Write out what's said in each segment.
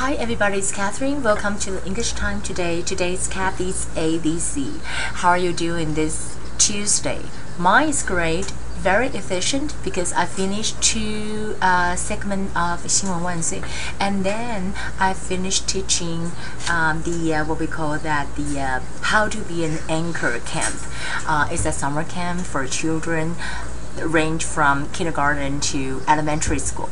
Hi everybody, it's Catherine. Welcome to English Time today. Today's Kathy's ABC. How are you doing this Tuesday? Mine is great, very efficient because I finished two uh, segments of Xinguang Wanzui and then I finished teaching um, the uh, what we call that the uh, how to be an anchor camp. Uh, it's a summer camp for children range from kindergarten to elementary school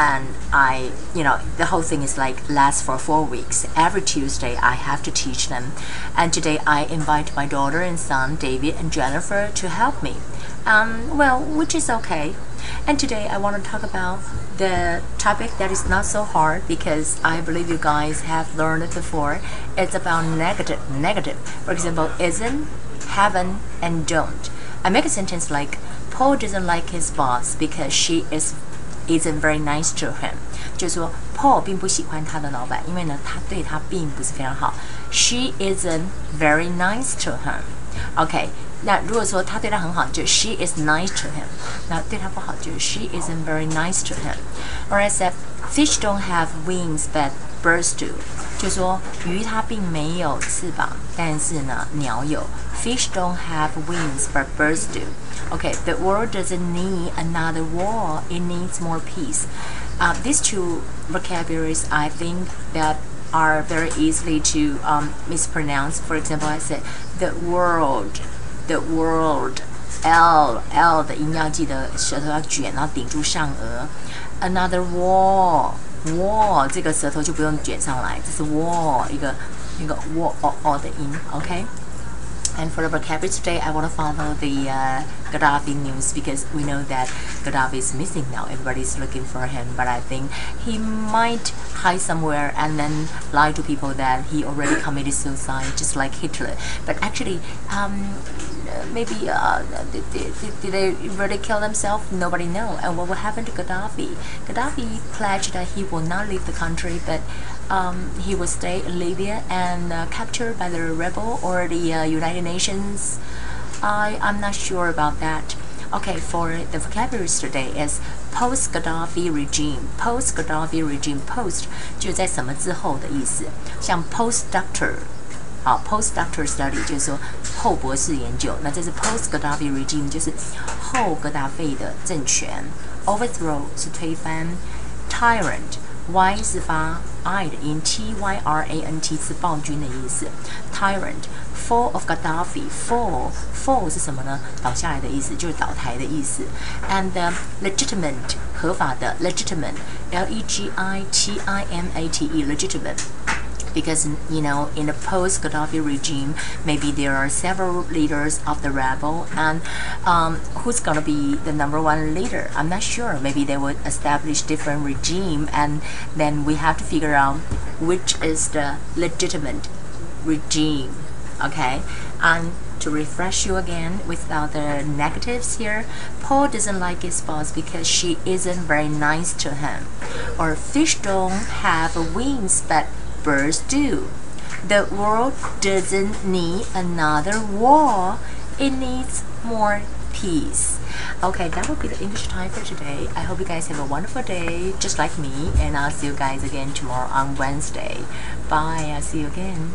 and I, you know, the whole thing is like lasts for four weeks. Every Tuesday, I have to teach them, and today I invite my daughter and son, David and Jennifer, to help me. Um, well, which is okay. And today I want to talk about the topic that is not so hard because I believe you guys have learned it before. It's about negative, negative. For example, isn't, haven't, and don't. I make a sentence like Paul doesn't like his boss because she is isn't very nice to him，就是说 Paul 并不喜欢他的老板，因为呢他对他并不是非常好。She isn't very nice to him。OK，那如果说他对他很好，就 She is nice to him。那对他不好，就是 She isn't very nice to him。Or I said fish don't have wings but birds do，就说鱼它并没有翅膀，但是呢鸟有。Fish don't have wings but birds do. Okay, the world doesn't need another war, it needs more peace. Uh, these two vocabularies, I think, that are very easily to um, mispronounce. For example, I said the world, the world, L L 的音要记得舌头要卷，然后顶住上颚。Another war, war 这个舌头就不用卷上来，这是 war 一个一个 war 哦哦的音，OK。and for the vocabulary today, I want to follow the uh, Gaddafi news because we know that Gaddafi is missing now. Everybody's looking for him, but I think he might hide somewhere and then lie to people that he already committed suicide, just like Hitler. But actually, um, maybe uh, did, did, did, they really kill themselves? Nobody know. And what will happen to Gaddafi? Gaddafi pledged that he will not leave the country, but um, he will stay in Libya and uh, captured by the rebel or the uh, United Nations. I I'm not sure about that. Okay, for the vocabulary today is post-Gaddafi regime. Post-Gaddafi regime. Post 就是在什么之后的意思，像 post-doctor。好，post-doctor study 就是说后博士研究，那这是 post-Gaddafi regime，就是后格达费的政权。Overthrow 是推翻，tyrant Y 是发 I 的音，T Y R A N T 是暴君的意思。Tyrant，fall of Gaddafi，fall，fall 是什么呢？倒下来的意思，就是倒台的意思。And legitimate，合法的，legitimate，L E G I T I M A T E，legitimate。Because you know in the post Gaddafi regime maybe there are several leaders of the rebel and um, who's gonna be the number one leader? I'm not sure. Maybe they would establish different regime and then we have to figure out which is the legitimate regime okay? And to refresh you again without the negatives here, Paul doesn't like his boss because she isn't very nice to him. Or fish don't have wings but birds do. The world doesn't need another war. It needs more peace. Okay, that will be the English time for today. I hope you guys have a wonderful day, just like me, and I'll see you guys again tomorrow on Wednesday. Bye, I'll see you again.